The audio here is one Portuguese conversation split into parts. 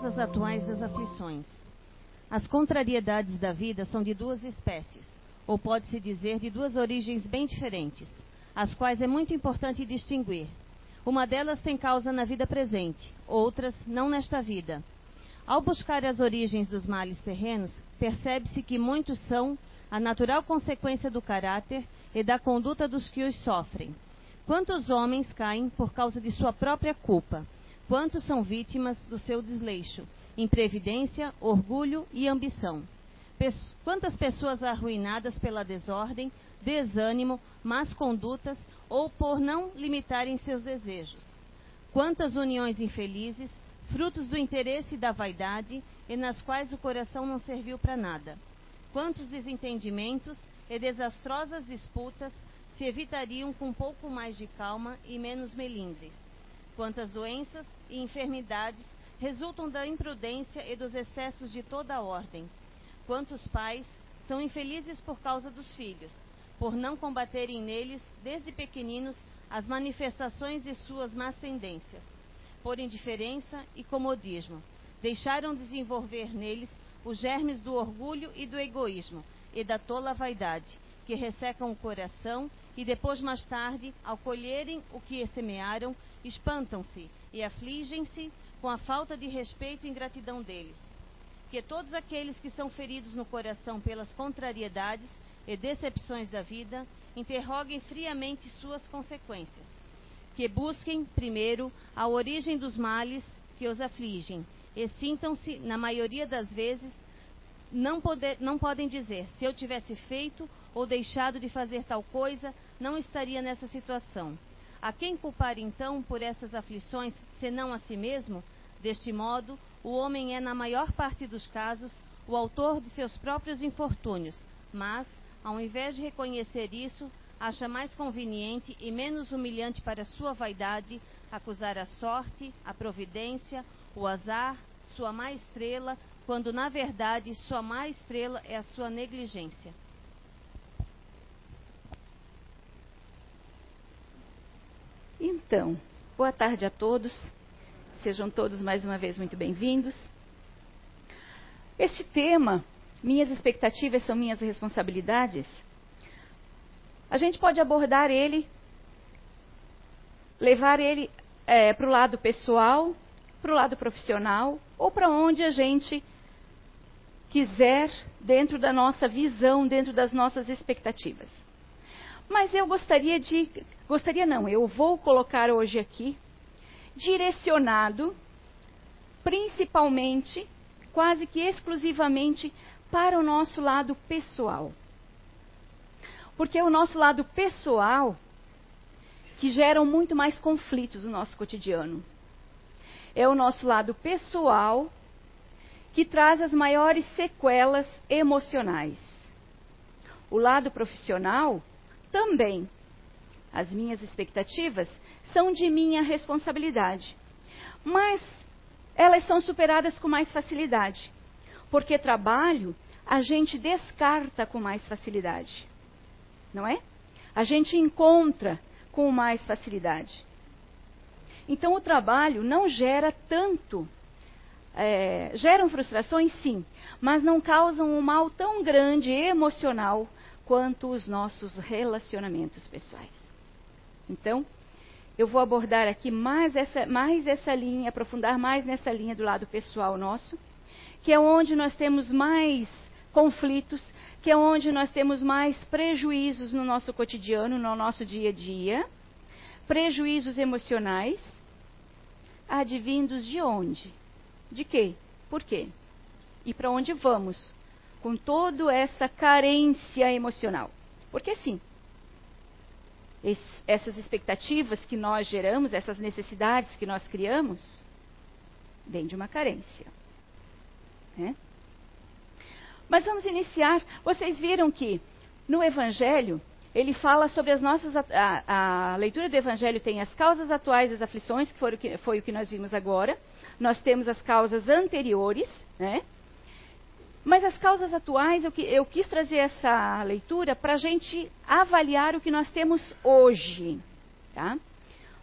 causas atuais das aflições. As contrariedades da vida são de duas espécies, ou pode-se dizer de duas origens bem diferentes, as quais é muito importante distinguir. Uma delas tem causa na vida presente, outras não nesta vida. Ao buscar as origens dos males terrenos, percebe-se que muitos são a natural consequência do caráter e da conduta dos que os sofrem. Quantos homens caem por causa de sua própria culpa? Quantos são vítimas do seu desleixo, imprevidência, orgulho e ambição? Quantas pessoas arruinadas pela desordem, desânimo, más condutas ou por não limitarem seus desejos? Quantas uniões infelizes, frutos do interesse e da vaidade, e nas quais o coração não serviu para nada? Quantos desentendimentos e desastrosas disputas se evitariam com um pouco mais de calma e menos melindres? Quantas doenças e enfermidades resultam da imprudência e dos excessos de toda a ordem? Quantos pais são infelizes por causa dos filhos, por não combaterem neles, desde pequeninos, as manifestações de suas más tendências? Por indiferença e comodismo, deixaram desenvolver neles os germes do orgulho e do egoísmo e da tola vaidade, que ressecam o coração e depois, mais tarde, ao colherem o que semearam, espantam-se e afligem-se com a falta de respeito e ingratidão deles. Que todos aqueles que são feridos no coração pelas contrariedades e decepções da vida interroguem friamente suas consequências. Que busquem, primeiro, a origem dos males que os afligem e sintam-se, na maioria das vezes, não, poder, não podem dizer: se eu tivesse feito ou deixado de fazer tal coisa, não estaria nessa situação. A quem culpar então por estas aflições, senão a si mesmo? Deste modo, o homem é, na maior parte dos casos, o autor de seus próprios infortúnios, mas, ao invés de reconhecer isso, acha mais conveniente e menos humilhante para sua vaidade acusar a sorte, a providência, o azar, sua má estrela, quando na verdade sua má estrela é a sua negligência. Então, boa tarde a todos. Sejam todos mais uma vez muito bem-vindos. Este tema, minhas expectativas são minhas responsabilidades. A gente pode abordar ele, levar ele é, para o lado pessoal, para o lado profissional ou para onde a gente quiser, dentro da nossa visão, dentro das nossas expectativas. Mas eu gostaria de. Gostaria não, eu vou colocar hoje aqui direcionado principalmente, quase que exclusivamente, para o nosso lado pessoal. Porque o nosso lado pessoal que geram muito mais conflitos no nosso cotidiano. É o nosso lado pessoal que traz as maiores sequelas emocionais. O lado profissional também. As minhas expectativas são de minha responsabilidade. Mas elas são superadas com mais facilidade. Porque trabalho a gente descarta com mais facilidade. Não é? A gente encontra com mais facilidade. Então o trabalho não gera tanto. É, geram frustrações, sim, mas não causam um mal tão grande emocional quanto os nossos relacionamentos pessoais. Então, eu vou abordar aqui mais essa, mais essa linha, aprofundar mais nessa linha do lado pessoal nosso, que é onde nós temos mais conflitos, que é onde nós temos mais prejuízos no nosso cotidiano, no nosso dia a dia, prejuízos emocionais, advindos de onde? De quê? Por quê? E para onde vamos com toda essa carência emocional? Porque sim, essas expectativas que nós geramos, essas necessidades que nós criamos, vêm de uma carência. Né? Mas vamos iniciar. Vocês viram que no Evangelho, ele fala sobre as nossas. A, a, leitura do Evangelho tem as causas atuais das aflições, que o que, foi o que nós vimos agora. Nós temos as causas anteriores, né? Mas as causas atuais, eu, eu quis trazer essa leitura para a gente avaliar o que nós temos hoje. Tá?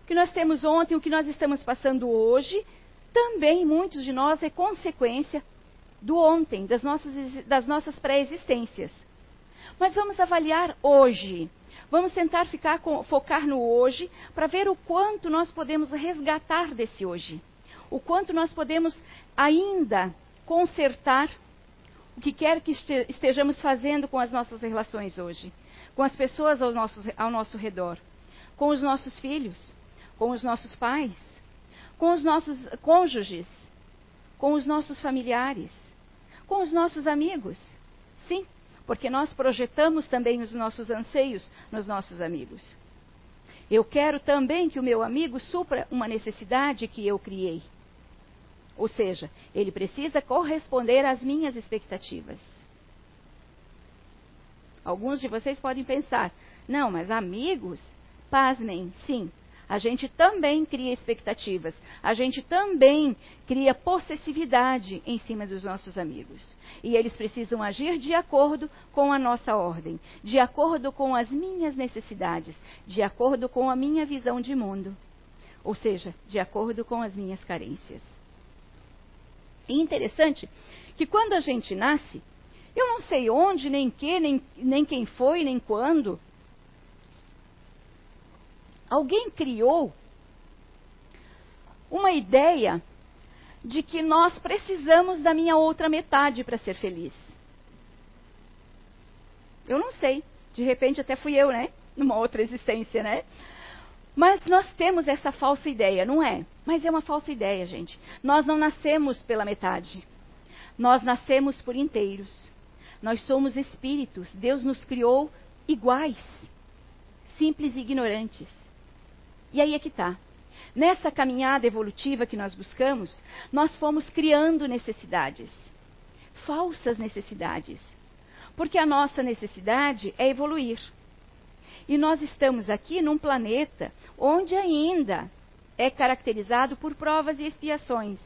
O que nós temos ontem, o que nós estamos passando hoje, também muitos de nós é consequência do ontem, das nossas, das nossas pré-existências. Mas vamos avaliar hoje. Vamos tentar ficar com, focar no hoje para ver o quanto nós podemos resgatar desse hoje. O quanto nós podemos ainda consertar o que quer que estejamos fazendo com as nossas relações hoje, com as pessoas ao nosso, ao nosso redor, com os nossos filhos, com os nossos pais, com os nossos cônjuges, com os nossos familiares, com os nossos amigos. Sim, porque nós projetamos também os nossos anseios nos nossos amigos. Eu quero também que o meu amigo supra uma necessidade que eu criei. Ou seja, ele precisa corresponder às minhas expectativas. Alguns de vocês podem pensar, não, mas amigos, pasmem, sim, a gente também cria expectativas, a gente também cria possessividade em cima dos nossos amigos. E eles precisam agir de acordo com a nossa ordem, de acordo com as minhas necessidades, de acordo com a minha visão de mundo. Ou seja, de acordo com as minhas carências. E interessante que quando a gente nasce, eu não sei onde, nem que, nem, nem quem foi, nem quando, Alguém criou uma ideia de que nós precisamos da minha outra metade para ser feliz. Eu não sei. De repente até fui eu, né? Numa outra existência, né? Mas nós temos essa falsa ideia, não é? Mas é uma falsa ideia, gente. Nós não nascemos pela metade. Nós nascemos por inteiros. Nós somos espíritos. Deus nos criou iguais, simples e ignorantes. E aí é que está. Nessa caminhada evolutiva que nós buscamos, nós fomos criando necessidades. Falsas necessidades. Porque a nossa necessidade é evoluir. E nós estamos aqui num planeta onde ainda é caracterizado por provas e expiações.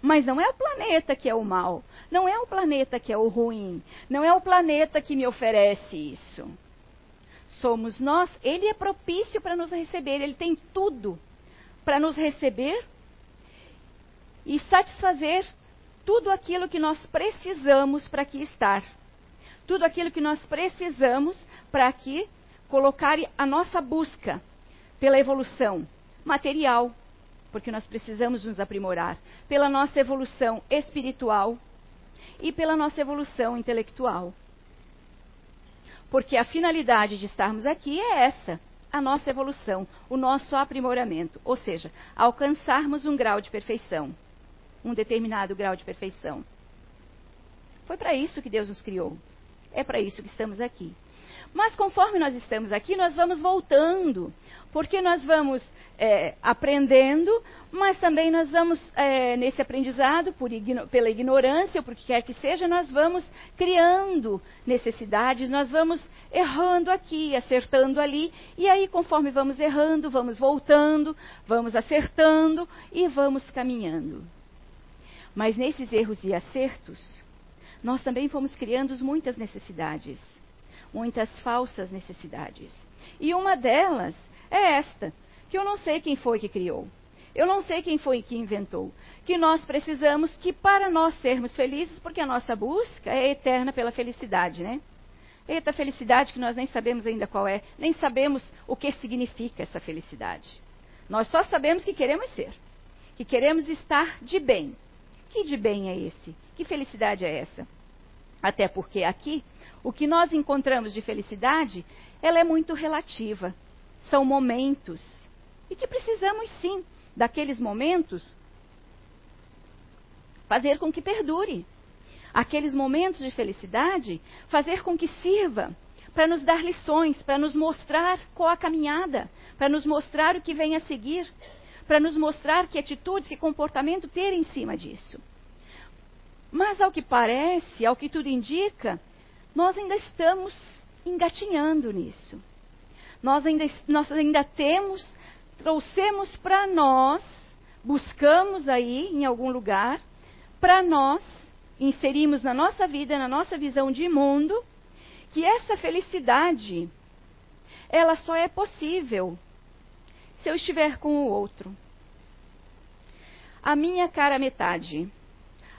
Mas não é o planeta que é o mal, não é o planeta que é o ruim, não é o planeta que me oferece isso somos nós, ele é propício para nos receber, ele tem tudo para nos receber e satisfazer tudo aquilo que nós precisamos para aqui estar. Tudo aquilo que nós precisamos para aqui colocar a nossa busca pela evolução material, porque nós precisamos nos aprimorar, pela nossa evolução espiritual e pela nossa evolução intelectual. Porque a finalidade de estarmos aqui é essa, a nossa evolução, o nosso aprimoramento, ou seja, alcançarmos um grau de perfeição, um determinado grau de perfeição. Foi para isso que Deus nos criou. É para isso que estamos aqui. Mas conforme nós estamos aqui, nós vamos voltando, porque nós vamos é, aprendendo, mas também nós vamos, é, nesse aprendizado, igno pela ignorância, ou por que quer que seja, nós vamos criando necessidades, nós vamos errando aqui, acertando ali, e aí, conforme vamos errando, vamos voltando, vamos acertando e vamos caminhando. Mas nesses erros e acertos, nós também fomos criando muitas necessidades muitas falsas necessidades. E uma delas é esta, que eu não sei quem foi que criou. Eu não sei quem foi que inventou. Que nós precisamos que para nós sermos felizes, porque a nossa busca é eterna pela felicidade, né? Eita felicidade que nós nem sabemos ainda qual é, nem sabemos o que significa essa felicidade. Nós só sabemos que queremos ser, que queremos estar de bem. Que de bem é esse? Que felicidade é essa? Até porque aqui o que nós encontramos de felicidade, ela é muito relativa. São momentos. E que precisamos sim, daqueles momentos, fazer com que perdure. Aqueles momentos de felicidade, fazer com que sirva para nos dar lições, para nos mostrar qual a caminhada, para nos mostrar o que vem a seguir, para nos mostrar que atitudes, que comportamento ter em cima disso. Mas ao que parece, ao que tudo indica, nós ainda estamos engatinhando nisso. Nós ainda, nós ainda temos, trouxemos para nós, buscamos aí em algum lugar, para nós, inserimos na nossa vida, na nossa visão de mundo, que essa felicidade, ela só é possível se eu estiver com o outro. a minha cara metade,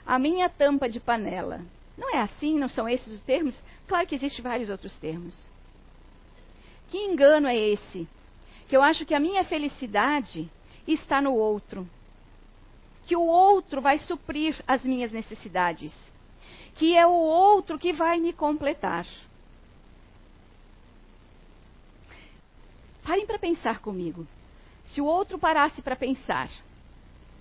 a minha tampa de panela. Não é assim? Não são esses os termos? Claro que existem vários outros termos. Que engano é esse? Que eu acho que a minha felicidade está no outro. Que o outro vai suprir as minhas necessidades. Que é o outro que vai me completar. Parem para pensar comigo. Se o outro parasse para pensar,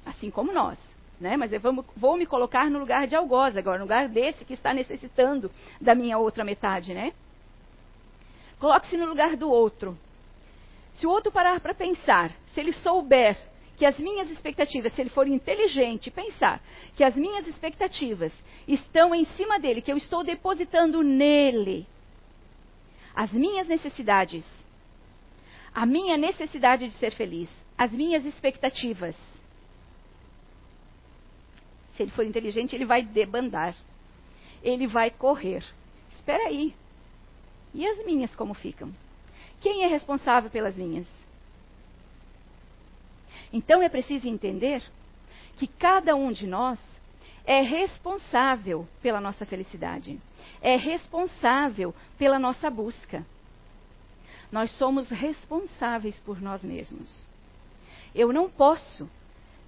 assim como nós, né? Mas eu vou, vou, me colocar no lugar de algoz agora, no lugar desse que está necessitando da minha outra metade, né? Coloque-se no lugar do outro. Se o outro parar para pensar, se ele souber que as minhas expectativas, se ele for inteligente, pensar que as minhas expectativas estão em cima dele, que eu estou depositando nele as minhas necessidades, a minha necessidade de ser feliz, as minhas expectativas. Se ele for inteligente, ele vai debandar. Ele vai correr. Espera aí. E as minhas como ficam? Quem é responsável pelas minhas? Então é preciso entender que cada um de nós é responsável pela nossa felicidade, é responsável pela nossa busca. Nós somos responsáveis por nós mesmos. Eu não posso,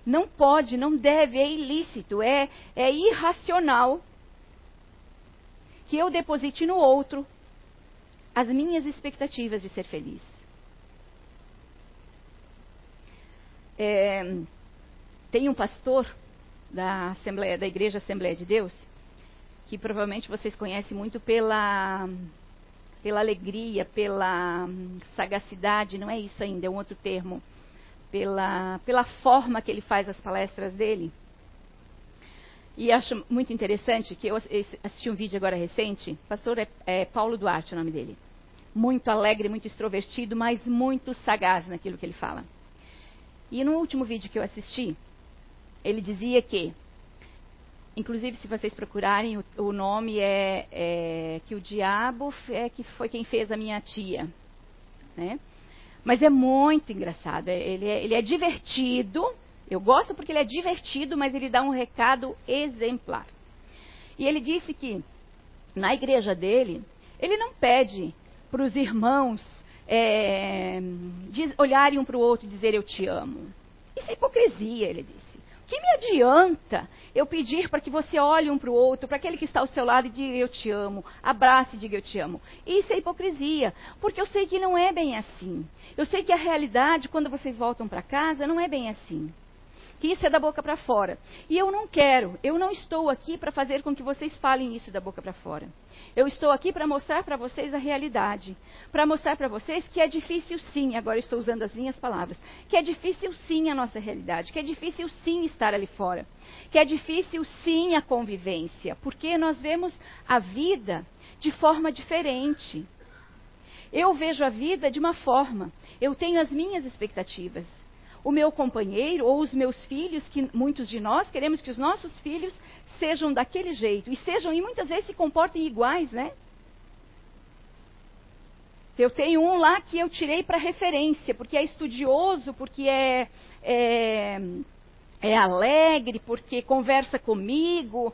não pode, não deve, é ilícito, é, é irracional que eu deposite no outro as minhas expectativas de ser feliz. É, tem um pastor da Assembleia, da Igreja Assembleia de Deus, que provavelmente vocês conhecem muito pela pela alegria, pela sagacidade, não é isso ainda, é um outro termo, pela, pela forma que ele faz as palestras dele. E acho muito interessante que eu assisti um vídeo agora recente, o pastor é, é Paulo Duarte o nome dele. Muito alegre, muito extrovertido, mas muito sagaz naquilo que ele fala. E no último vídeo que eu assisti, ele dizia que, inclusive se vocês procurarem, o, o nome é, é, que o diabo é que foi quem fez a minha tia. Né? Mas é muito engraçado, é, ele é, ele é divertido, eu gosto porque ele é divertido, mas ele dá um recado exemplar. E ele disse que na igreja dele, ele não pede para os irmãos é, olharem um para o outro e dizer eu te amo. Isso é hipocrisia, ele disse. Que me adianta eu pedir para que você olhe um para o outro, para aquele que está ao seu lado e diga eu te amo, abrace e diga eu te amo. Isso é hipocrisia, porque eu sei que não é bem assim. Eu sei que a realidade, quando vocês voltam para casa, não é bem assim que isso é da boca para fora. E eu não quero, eu não estou aqui para fazer com que vocês falem isso da boca para fora. Eu estou aqui para mostrar para vocês a realidade, para mostrar para vocês que é difícil sim, agora estou usando as minhas palavras, que é difícil sim a nossa realidade, que é difícil sim estar ali fora, que é difícil sim a convivência, porque nós vemos a vida de forma diferente. Eu vejo a vida de uma forma, eu tenho as minhas expectativas o meu companheiro ou os meus filhos, que muitos de nós queremos que os nossos filhos sejam daquele jeito e sejam e muitas vezes se comportem iguais, né? Eu tenho um lá que eu tirei para referência, porque é estudioso, porque é, é, é alegre, porque conversa comigo.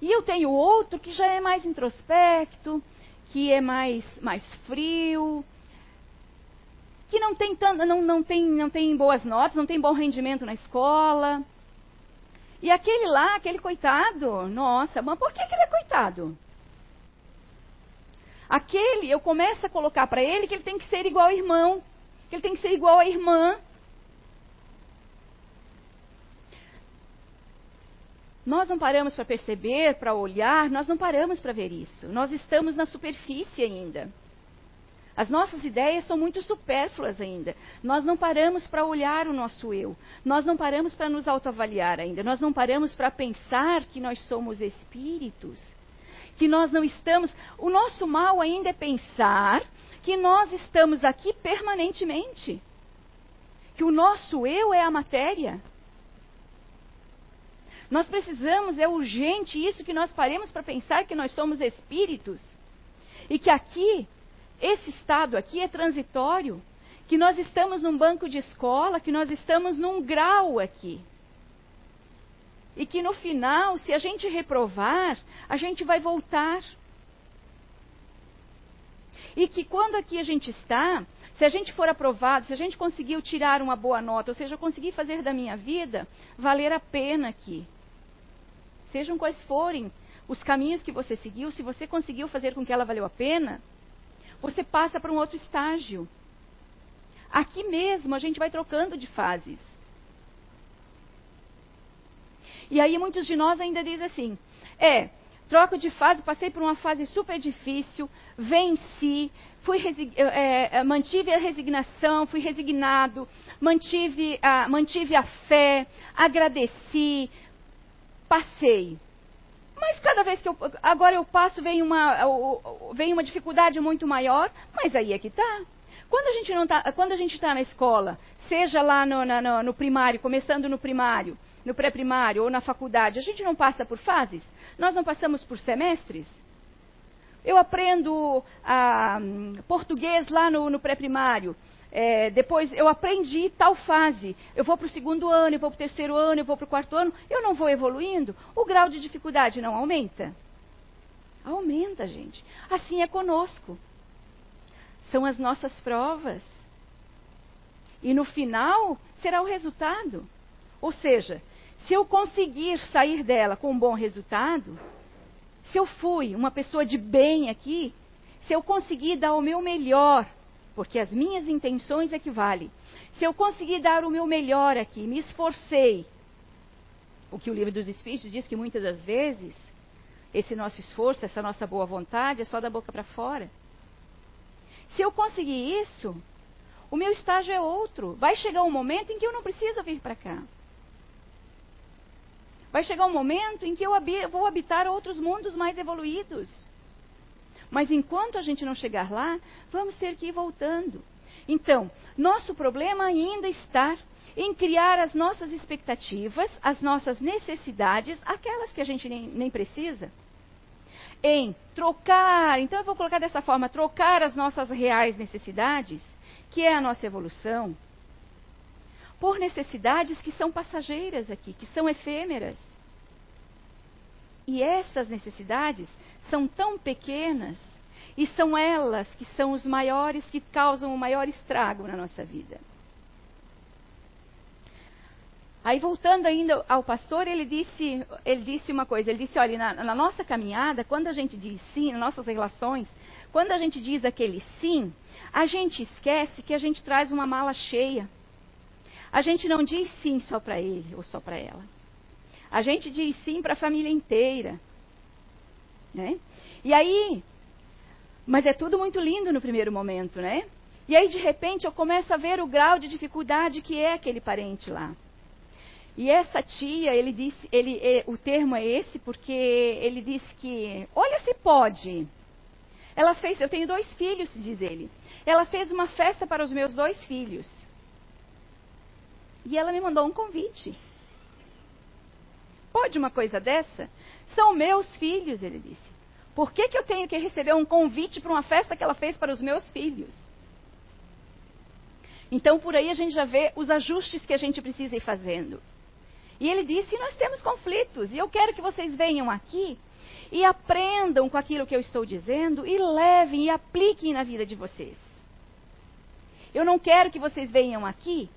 E eu tenho outro que já é mais introspecto, que é mais, mais frio, que não tem, não, não, tem, não tem boas notas, não tem bom rendimento na escola. E aquele lá, aquele coitado, nossa, mas por que, que ele é coitado? Aquele, eu começo a colocar para ele que ele tem que ser igual ao irmão, que ele tem que ser igual à irmã. Nós não paramos para perceber, para olhar, nós não paramos para ver isso. Nós estamos na superfície ainda. As nossas ideias são muito supérfluas ainda. Nós não paramos para olhar o nosso eu. Nós não paramos para nos autoavaliar ainda. Nós não paramos para pensar que nós somos espíritos. Que nós não estamos. O nosso mal ainda é pensar que nós estamos aqui permanentemente. Que o nosso eu é a matéria. Nós precisamos, é urgente isso que nós paremos para pensar que nós somos espíritos. E que aqui esse estado aqui é transitório, que nós estamos num banco de escola, que nós estamos num grau aqui. E que no final, se a gente reprovar, a gente vai voltar. E que quando aqui a gente está, se a gente for aprovado, se a gente conseguiu tirar uma boa nota, ou seja, conseguir fazer da minha vida valer a pena aqui. Sejam quais forem os caminhos que você seguiu, se você conseguiu fazer com que ela valeu a pena, você passa para um outro estágio. Aqui mesmo a gente vai trocando de fases. E aí muitos de nós ainda dizem assim: é, troco de fase, passei por uma fase super difícil, venci, fui é, mantive a resignação, fui resignado, mantive a, mantive a fé, agradeci, passei. Mas cada vez que eu. Agora eu passo, vem uma, vem uma dificuldade muito maior, mas aí é que está. Quando a gente não tá, quando a gente está na escola, seja lá no, no, no primário, começando no primário, no pré-primário ou na faculdade, a gente não passa por fases? Nós não passamos por semestres? Eu aprendo ah, português lá no, no pré-primário. É, depois eu aprendi tal fase. Eu vou para o segundo ano, eu vou para o terceiro ano, eu vou para o quarto ano. Eu não vou evoluindo. O grau de dificuldade não aumenta? Aumenta, gente. Assim é conosco. São as nossas provas. E no final será o resultado. Ou seja, se eu conseguir sair dela com um bom resultado, se eu fui uma pessoa de bem aqui, se eu conseguir dar o meu melhor, porque as minhas intenções que vale. Se eu conseguir dar o meu melhor aqui, me esforcei, o que o livro dos Espíritos diz que muitas das vezes esse nosso esforço, essa nossa boa vontade é só da boca para fora. Se eu conseguir isso, o meu estágio é outro. Vai chegar um momento em que eu não preciso vir para cá. Vai chegar um momento em que eu vou habitar outros mundos mais evoluídos. Mas enquanto a gente não chegar lá, vamos ter que ir voltando. Então, nosso problema ainda está em criar as nossas expectativas, as nossas necessidades, aquelas que a gente nem, nem precisa, em trocar, então eu vou colocar dessa forma, trocar as nossas reais necessidades, que é a nossa evolução, por necessidades que são passageiras aqui, que são efêmeras. E essas necessidades são tão pequenas e são elas que são os maiores que causam o maior estrago na nossa vida. Aí voltando ainda ao pastor, ele disse, ele disse uma coisa, ele disse, olha, na, na nossa caminhada, quando a gente diz sim, nas nossas relações, quando a gente diz aquele sim, a gente esquece que a gente traz uma mala cheia. A gente não diz sim só para ele ou só para ela. A gente diz sim para a família inteira. Né? E aí, mas é tudo muito lindo no primeiro momento, né? E aí, de repente, eu começo a ver o grau de dificuldade que é aquele parente lá. E essa tia, ele disse, ele, ele, o termo é esse porque ele disse que, olha se pode. Ela fez, eu tenho dois filhos, diz ele. Ela fez uma festa para os meus dois filhos. E ela me mandou um convite. Pode uma coisa dessa? São meus filhos, ele disse. Por que, que eu tenho que receber um convite para uma festa que ela fez para os meus filhos? Então, por aí a gente já vê os ajustes que a gente precisa ir fazendo. E ele disse: Nós temos conflitos, e eu quero que vocês venham aqui e aprendam com aquilo que eu estou dizendo e levem e apliquem na vida de vocês. Eu não quero que vocês venham aqui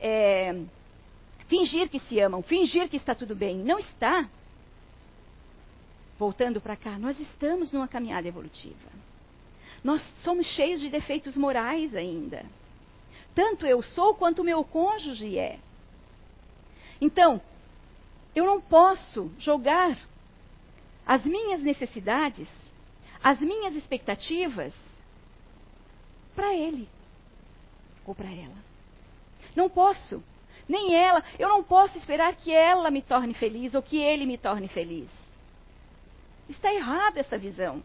é, fingir que se amam, fingir que está tudo bem. Não está. Voltando para cá, nós estamos numa caminhada evolutiva. Nós somos cheios de defeitos morais ainda. Tanto eu sou quanto o meu cônjuge é. Então, eu não posso jogar as minhas necessidades, as minhas expectativas para ele ou para ela. Não posso. Nem ela. Eu não posso esperar que ela me torne feliz ou que ele me torne feliz. Está errada essa visão.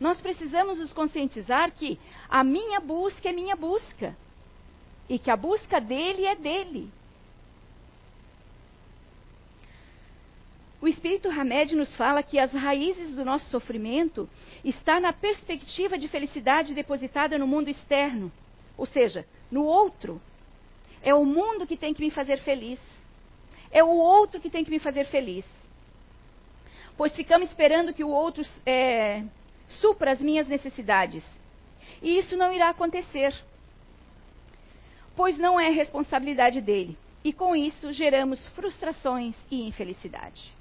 Nós precisamos nos conscientizar que a minha busca é minha busca. E que a busca dele é dele. O Espírito Hamed nos fala que as raízes do nosso sofrimento está na perspectiva de felicidade depositada no mundo externo, Ou seja, no outro. É o mundo que tem que me fazer feliz. É o outro que tem que me fazer feliz. Pois ficamos esperando que o outro é, supra as minhas necessidades. E isso não irá acontecer. Pois não é responsabilidade dele. E com isso geramos frustrações e infelicidade.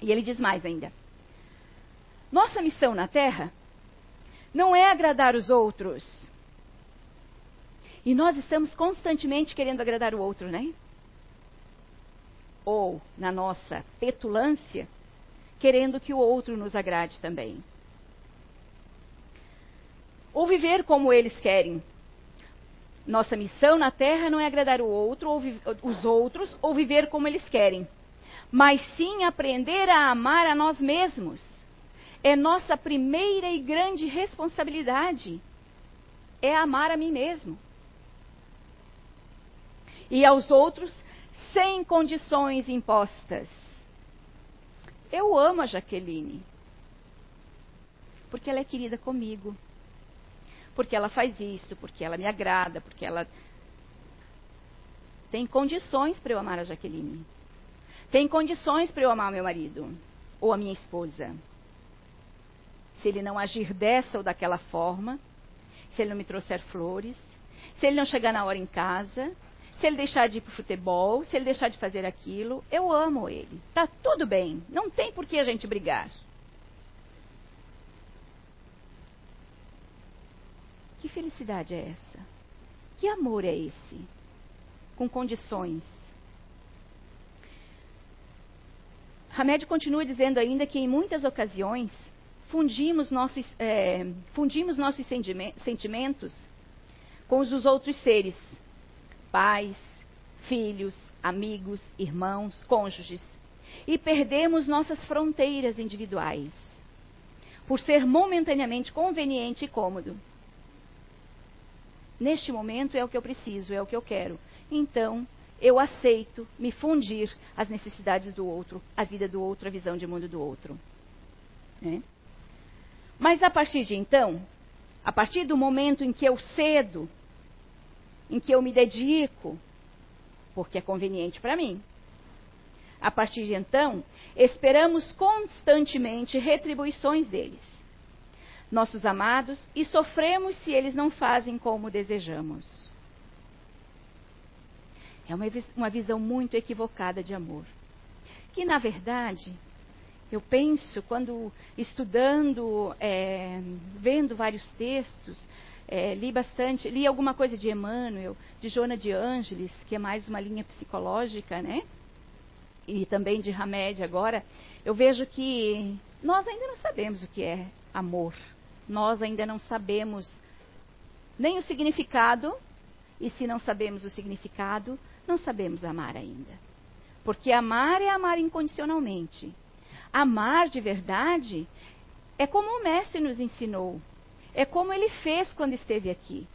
E ele diz mais ainda. Nossa missão na Terra não é agradar os outros. E nós estamos constantemente querendo agradar o outro, né? Ou, na nossa petulância, querendo que o outro nos agrade também. Ou viver como eles querem. Nossa missão na Terra não é agradar o outro, ou os outros, ou viver como eles querem, mas sim aprender a amar a nós mesmos é nossa primeira e grande responsabilidade. É amar a mim mesmo. E aos outros sem condições impostas. Eu amo a Jaqueline. Porque ela é querida comigo. Porque ela faz isso, porque ela me agrada, porque ela tem condições para eu amar a Jaqueline. Tem condições para eu amar meu marido ou a minha esposa se ele não agir dessa ou daquela forma, se ele não me trouxer flores, se ele não chegar na hora em casa, se ele deixar de ir para o futebol, se ele deixar de fazer aquilo, eu amo ele. Tá tudo bem, não tem por que a gente brigar. Que felicidade é essa? Que amor é esse? Com condições. Hamed continua dizendo ainda que em muitas ocasiões fundimos nossos, é, fundimos nossos sentimentos com os dos outros seres, pais, filhos, amigos, irmãos, cônjuges, e perdemos nossas fronteiras individuais, por ser momentaneamente conveniente e cômodo. Neste momento é o que eu preciso, é o que eu quero. Então, eu aceito me fundir às necessidades do outro, a vida do outro, a visão de mundo do outro. É? Mas a partir de então, a partir do momento em que eu cedo, em que eu me dedico, porque é conveniente para mim, a partir de então, esperamos constantemente retribuições deles, nossos amados, e sofremos se eles não fazem como desejamos. É uma, uma visão muito equivocada de amor. Que, na verdade, eu penso, quando estudando, é, vendo vários textos, é, li bastante, li alguma coisa de Emmanuel, de Joana de Ângeles, que é mais uma linha psicológica, né? E também de Hamed agora, eu vejo que nós ainda não sabemos o que é amor. Nós ainda não sabemos nem o significado, e se não sabemos o significado, não sabemos amar ainda. Porque amar é amar incondicionalmente. Amar de verdade é como o Mestre nos ensinou. É como ele fez quando esteve aqui.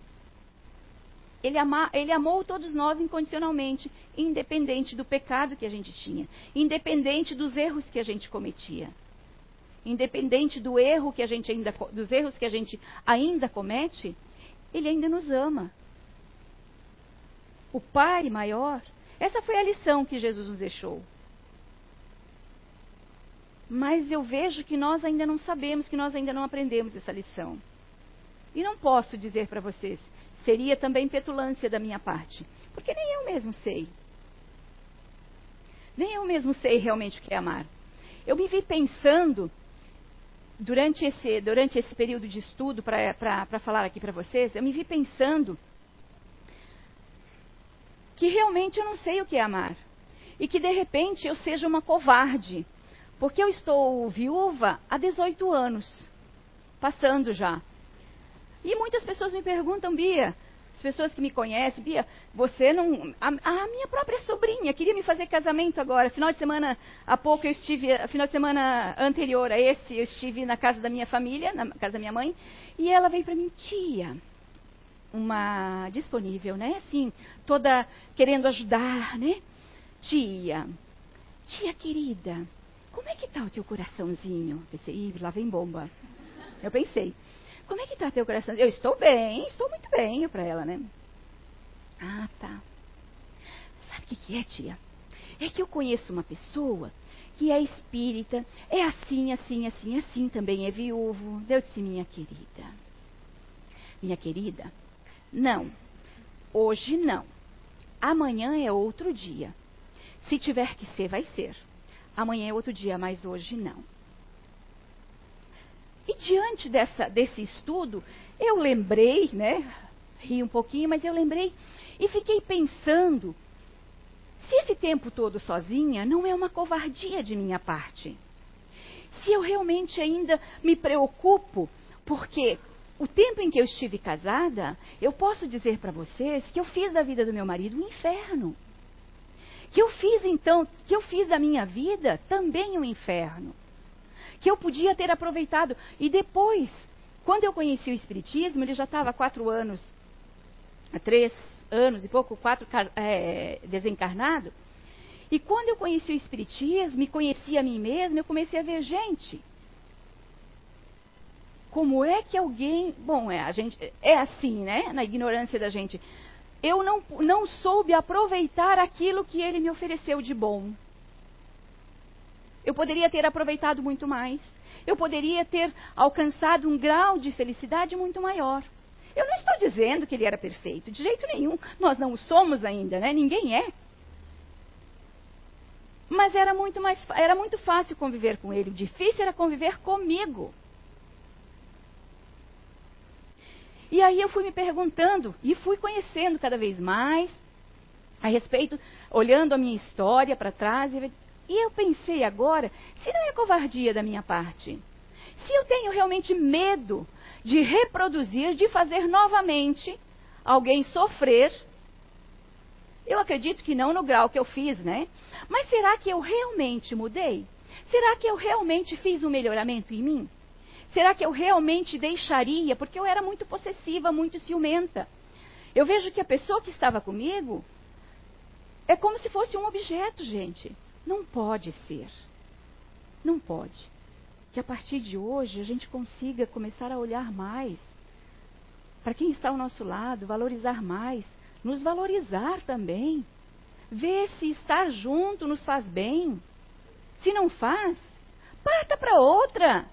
Ele, ama, ele, amou todos nós incondicionalmente, independente do pecado que a gente tinha, independente dos erros que a gente cometia, independente do erro que a gente ainda, dos erros que a gente ainda comete, ele ainda nos ama. O Pai maior, essa foi a lição que Jesus nos deixou. Mas eu vejo que nós ainda não sabemos, que nós ainda não aprendemos essa lição. E não posso dizer para vocês, seria também petulância da minha parte, porque nem eu mesmo sei. Nem eu mesmo sei realmente o que é amar. Eu me vi pensando, durante esse, durante esse período de estudo, para falar aqui para vocês, eu me vi pensando que realmente eu não sei o que é amar. E que de repente eu seja uma covarde porque eu estou viúva há 18 anos, passando já. E muitas pessoas me perguntam, Bia, as pessoas que me conhecem, Bia, você não. A, a, minha própria sobrinha queria me fazer casamento agora. Final de semana, há pouco eu estive, final de semana anterior a esse, eu estive na casa da minha família, na casa da minha mãe, e ela veio para mim, tia, uma disponível, né? Assim, toda querendo ajudar, né? Tia, tia querida, como é que está o teu coraçãozinho? Pensei, lá vem bomba. Eu pensei, como é que está teu coração? Eu estou bem, estou muito bem, para ela, né? Ah, tá. Sabe o que, que é, tia? É que eu conheço uma pessoa que é espírita, é assim, assim, assim, assim, também é viúvo. Eu disse, minha querida. Minha querida, não. Hoje não. Amanhã é outro dia. Se tiver que ser, vai ser. Amanhã é outro dia, mas hoje não. E diante dessa, desse estudo, eu lembrei, né? Ri um pouquinho, mas eu lembrei e fiquei pensando se esse tempo todo sozinha não é uma covardia de minha parte. Se eu realmente ainda me preocupo, porque o tempo em que eu estive casada, eu posso dizer para vocês que eu fiz da vida do meu marido um inferno. Que eu fiz então, que eu fiz da minha vida também um inferno. Que eu podia ter aproveitado. E depois, quando eu conheci o Espiritismo, ele já estava há quatro anos, há três anos e pouco, quatro é, desencarnado. E quando eu conheci o Espiritismo, me conheci a mim mesma, eu comecei a ver, gente, como é que alguém. Bom, é, a gente, é assim, né? Na ignorância da gente. Eu não, não soube aproveitar aquilo que ele me ofereceu de bom. Eu poderia ter aproveitado muito mais. Eu poderia ter alcançado um grau de felicidade muito maior. Eu não estou dizendo que ele era perfeito, de jeito nenhum. Nós não o somos ainda, né? Ninguém é. Mas era muito mais era muito fácil conviver com ele. O difícil era conviver comigo. E aí eu fui me perguntando e fui conhecendo cada vez mais a respeito, olhando a minha história para trás. E eu pensei agora, se não é covardia da minha parte, se eu tenho realmente medo de reproduzir, de fazer novamente alguém sofrer. Eu acredito que não no grau que eu fiz, né? Mas será que eu realmente mudei? Será que eu realmente fiz um melhoramento em mim? Será que eu realmente deixaria? Porque eu era muito possessiva, muito ciumenta. Eu vejo que a pessoa que estava comigo é como se fosse um objeto, gente. Não pode ser. Não pode que a partir de hoje a gente consiga começar a olhar mais para quem está ao nosso lado, valorizar mais, nos valorizar também. Ver se estar junto nos faz bem. Se não faz, parta para outra.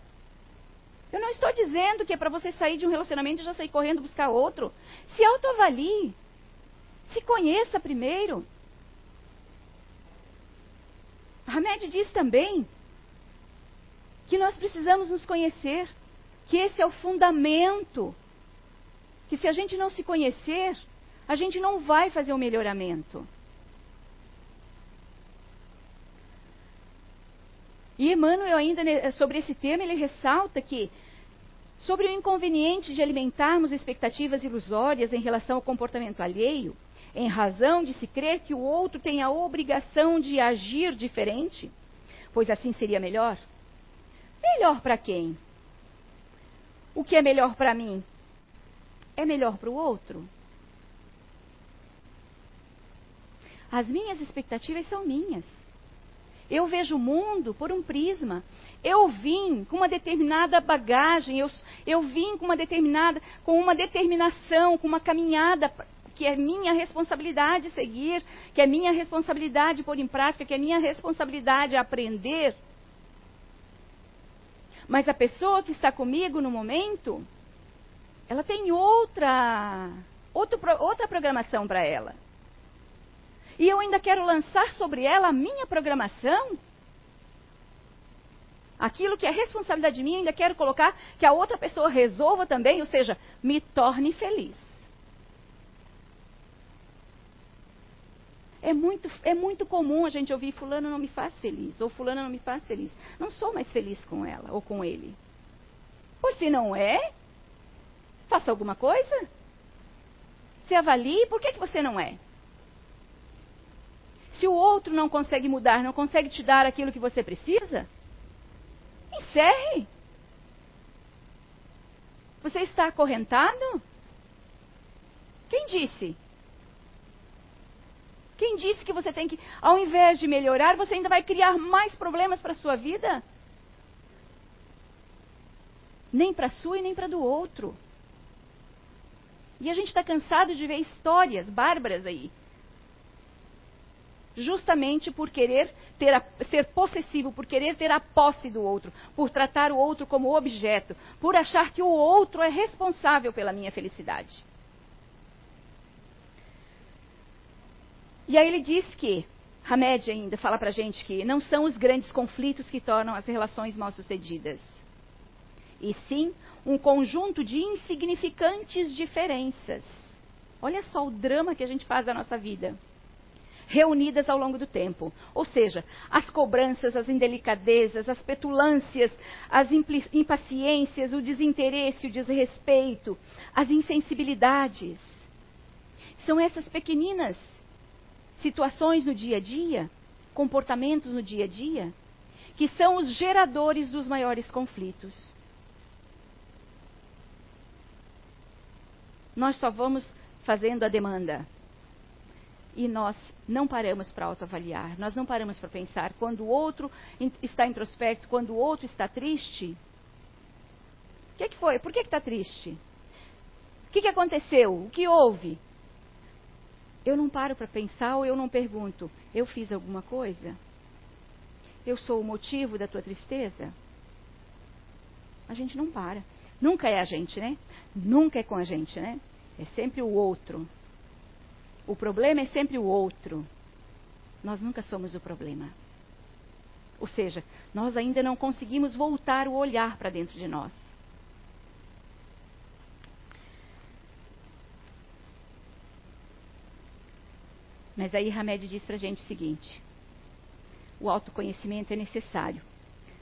Eu não estou dizendo que é para você sair de um relacionamento e já sair correndo buscar outro. Se autoavalie. Se conheça primeiro. Hamed diz também que nós precisamos nos conhecer, que esse é o fundamento. Que se a gente não se conhecer, a gente não vai fazer o um melhoramento. E Emmanuel, ainda sobre esse tema, ele ressalta que, sobre o inconveniente de alimentarmos expectativas ilusórias em relação ao comportamento alheio, em razão de se crer que o outro tem a obrigação de agir diferente, pois assim seria melhor, Melhor para quem? O que é melhor para mim? É melhor para o outro? As minhas expectativas são minhas. Eu vejo o mundo por um prisma. Eu vim com uma determinada bagagem, eu, eu vim com uma determinada, com uma determinação, com uma caminhada que é minha responsabilidade seguir, que é minha responsabilidade pôr em prática, que é minha responsabilidade aprender. Mas a pessoa que está comigo no momento, ela tem outra, outro, outra programação para ela. E eu ainda quero lançar sobre ela a minha programação. Aquilo que é responsabilidade minha, ainda quero colocar que a outra pessoa resolva também, ou seja, me torne feliz. É muito, é muito comum a gente ouvir fulano não me faz feliz, ou fulano não me faz feliz. Não sou mais feliz com ela ou com ele. Pois se não é, faça alguma coisa. Se avalie, por que, que você não é? Se o outro não consegue mudar, não consegue te dar aquilo que você precisa, encerre. Você está acorrentado? Quem disse? Quem disse que você tem que, ao invés de melhorar, você ainda vai criar mais problemas para a sua vida? nem para a sua e nem para do outro. E a gente está cansado de ver histórias bárbaras aí. Justamente por querer a, ser possessivo, por querer ter a posse do outro, por tratar o outro como objeto, por achar que o outro é responsável pela minha felicidade. E aí ele diz que, Hamed ainda fala pra gente que não são os grandes conflitos que tornam as relações mal sucedidas e sim um conjunto de insignificantes diferenças. Olha só o drama que a gente faz da nossa vida. Reunidas ao longo do tempo. Ou seja, as cobranças, as indelicadezas, as petulâncias, as impaciências, o desinteresse, o desrespeito, as insensibilidades. São essas pequeninas situações no dia a dia, comportamentos no dia a dia, que são os geradores dos maiores conflitos. Nós só vamos fazendo a demanda. E nós não paramos para autoavaliar, nós não paramos para pensar. Quando o outro está introspecto, quando o outro está triste, o que, que, foi? Por que está triste? O que, que aconteceu? O que houve? Eu não paro para pensar ou eu não pergunto: eu fiz alguma coisa? Eu sou o motivo da tua tristeza? A gente não para. Nunca é a gente, né? Nunca é com a gente, né? É sempre o outro. O problema é sempre o outro. Nós nunca somos o problema. Ou seja, nós ainda não conseguimos voltar o olhar para dentro de nós. Mas aí Hamed diz para a gente o seguinte: o autoconhecimento é necessário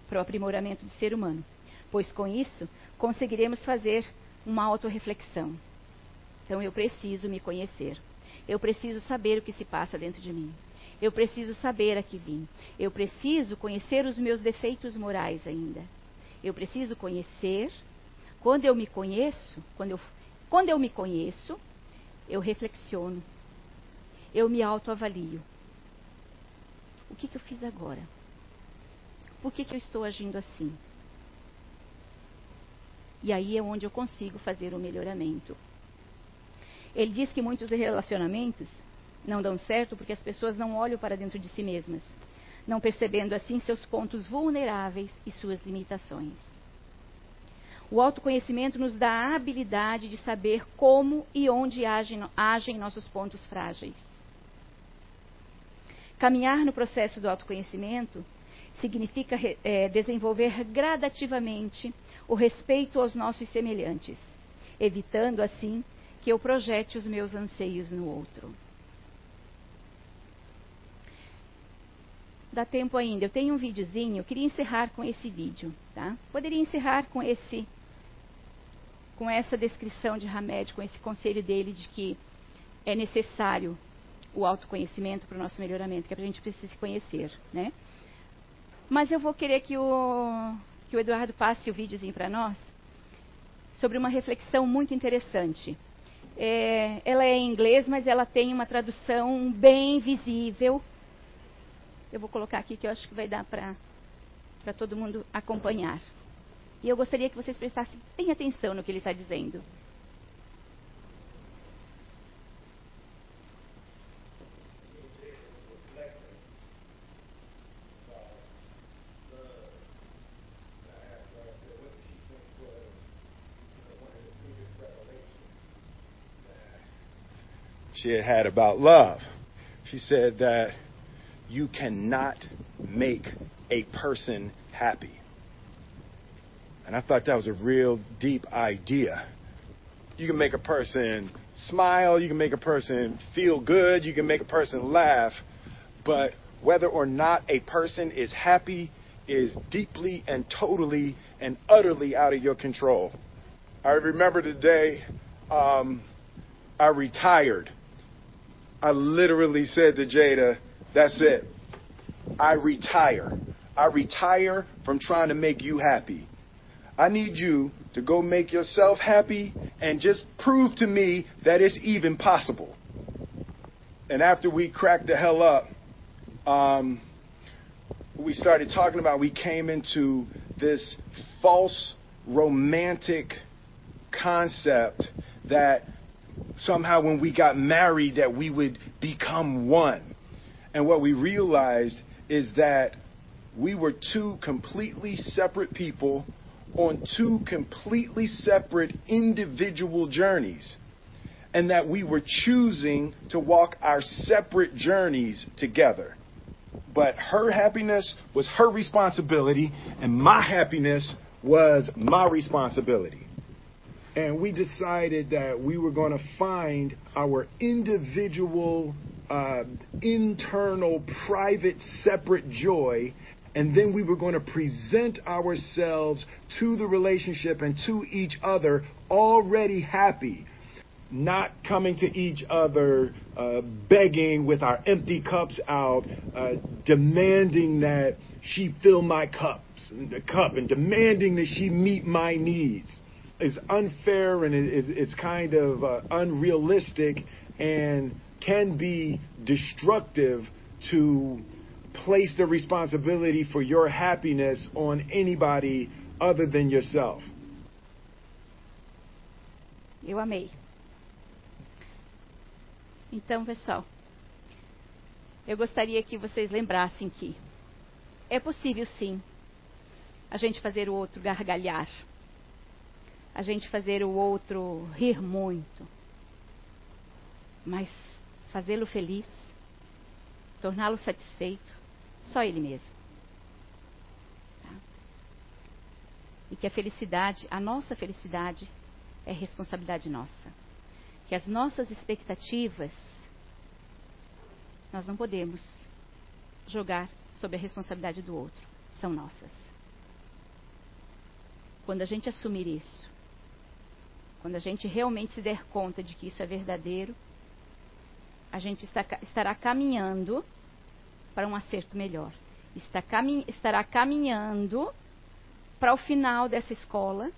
para o aprimoramento do ser humano pois com isso conseguiremos fazer uma autorreflexão. Então eu preciso me conhecer. Eu preciso saber o que se passa dentro de mim. Eu preciso saber a que vim. Eu preciso conhecer os meus defeitos morais ainda. Eu preciso conhecer. Quando eu me conheço, quando eu, quando eu me conheço, eu reflexiono. Eu me autoavalio. O que, que eu fiz agora? Por que, que eu estou agindo assim? E aí é onde eu consigo fazer o melhoramento. Ele diz que muitos relacionamentos não dão certo porque as pessoas não olham para dentro de si mesmas, não percebendo assim seus pontos vulneráveis e suas limitações. O autoconhecimento nos dá a habilidade de saber como e onde agem, agem nossos pontos frágeis. Caminhar no processo do autoconhecimento significa é, desenvolver gradativamente o respeito aos nossos semelhantes, evitando assim que eu projete os meus anseios no outro. Dá tempo ainda. Eu tenho um videozinho, eu queria encerrar com esse vídeo, tá? Poderia encerrar com esse com essa descrição de Hamed, com esse conselho dele de que é necessário o autoconhecimento para o nosso melhoramento, que a gente precisa se conhecer, né? Mas eu vou querer que o que o Eduardo passe o videozinho para nós sobre uma reflexão muito interessante. É, ela é em inglês, mas ela tem uma tradução bem visível. Eu vou colocar aqui que eu acho que vai dar para todo mundo acompanhar. E eu gostaria que vocês prestassem bem atenção no que ele está dizendo. She had had about love. She said that you cannot make a person happy. And I thought that was a real deep idea. You can make a person smile, you can make a person feel good, you can make a person laugh, but whether or not a person is happy is deeply and totally and utterly out of your control. I remember the day um, I retired I literally said to Jada, that's it. I retire. I retire from trying to make you happy. I need you to go make yourself happy and just prove to me that it's even possible. And after we cracked the hell up, um, we started talking about we came into this false romantic concept that somehow when we got married that we would become one. And what we realized is that we were two completely separate people on two completely separate individual journeys. And that we were choosing to walk our separate journeys together. But her happiness was her responsibility, and my happiness was my responsibility. And we decided that we were going to find our individual, uh, internal, private, separate joy and then we were going to present ourselves to the relationship and to each other already happy, not coming to each other uh, begging with our empty cups out, uh, demanding that she fill my cups, the cup, and demanding that she meet my needs. Is unfair and it's kind of uh, unrealistic and can be destructive to place the responsibility for your happiness on anybody other than yourself. Eu amei. Então, pessoal, eu gostaria que vocês lembrassem que é possível sim a gente fazer o outro gargalhar, a gente fazer o outro rir muito, mas fazê-lo feliz, torná-lo satisfeito, só Ele mesmo. Tá? E que a felicidade, a nossa felicidade, é responsabilidade nossa. Que as nossas expectativas, nós não podemos jogar sobre a responsabilidade do outro. São nossas. Quando a gente assumir isso, quando a gente realmente se der conta de que isso é verdadeiro, a gente está, estará caminhando para um acerto melhor. Está camin estará caminhando para o final dessa escola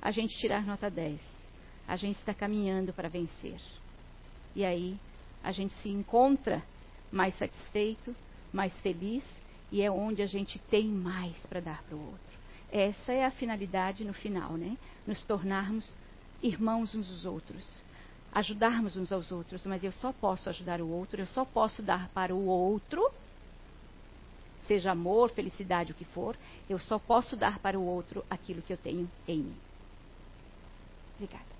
a gente tirar nota 10. A gente está caminhando para vencer. E aí a gente se encontra mais satisfeito, mais feliz e é onde a gente tem mais para dar para o outro. Essa é a finalidade no final, né? Nos tornarmos irmãos uns dos outros, ajudarmos uns aos outros, mas eu só posso ajudar o outro, eu só posso dar para o outro seja amor, felicidade, o que for, eu só posso dar para o outro aquilo que eu tenho em mim. Obrigada.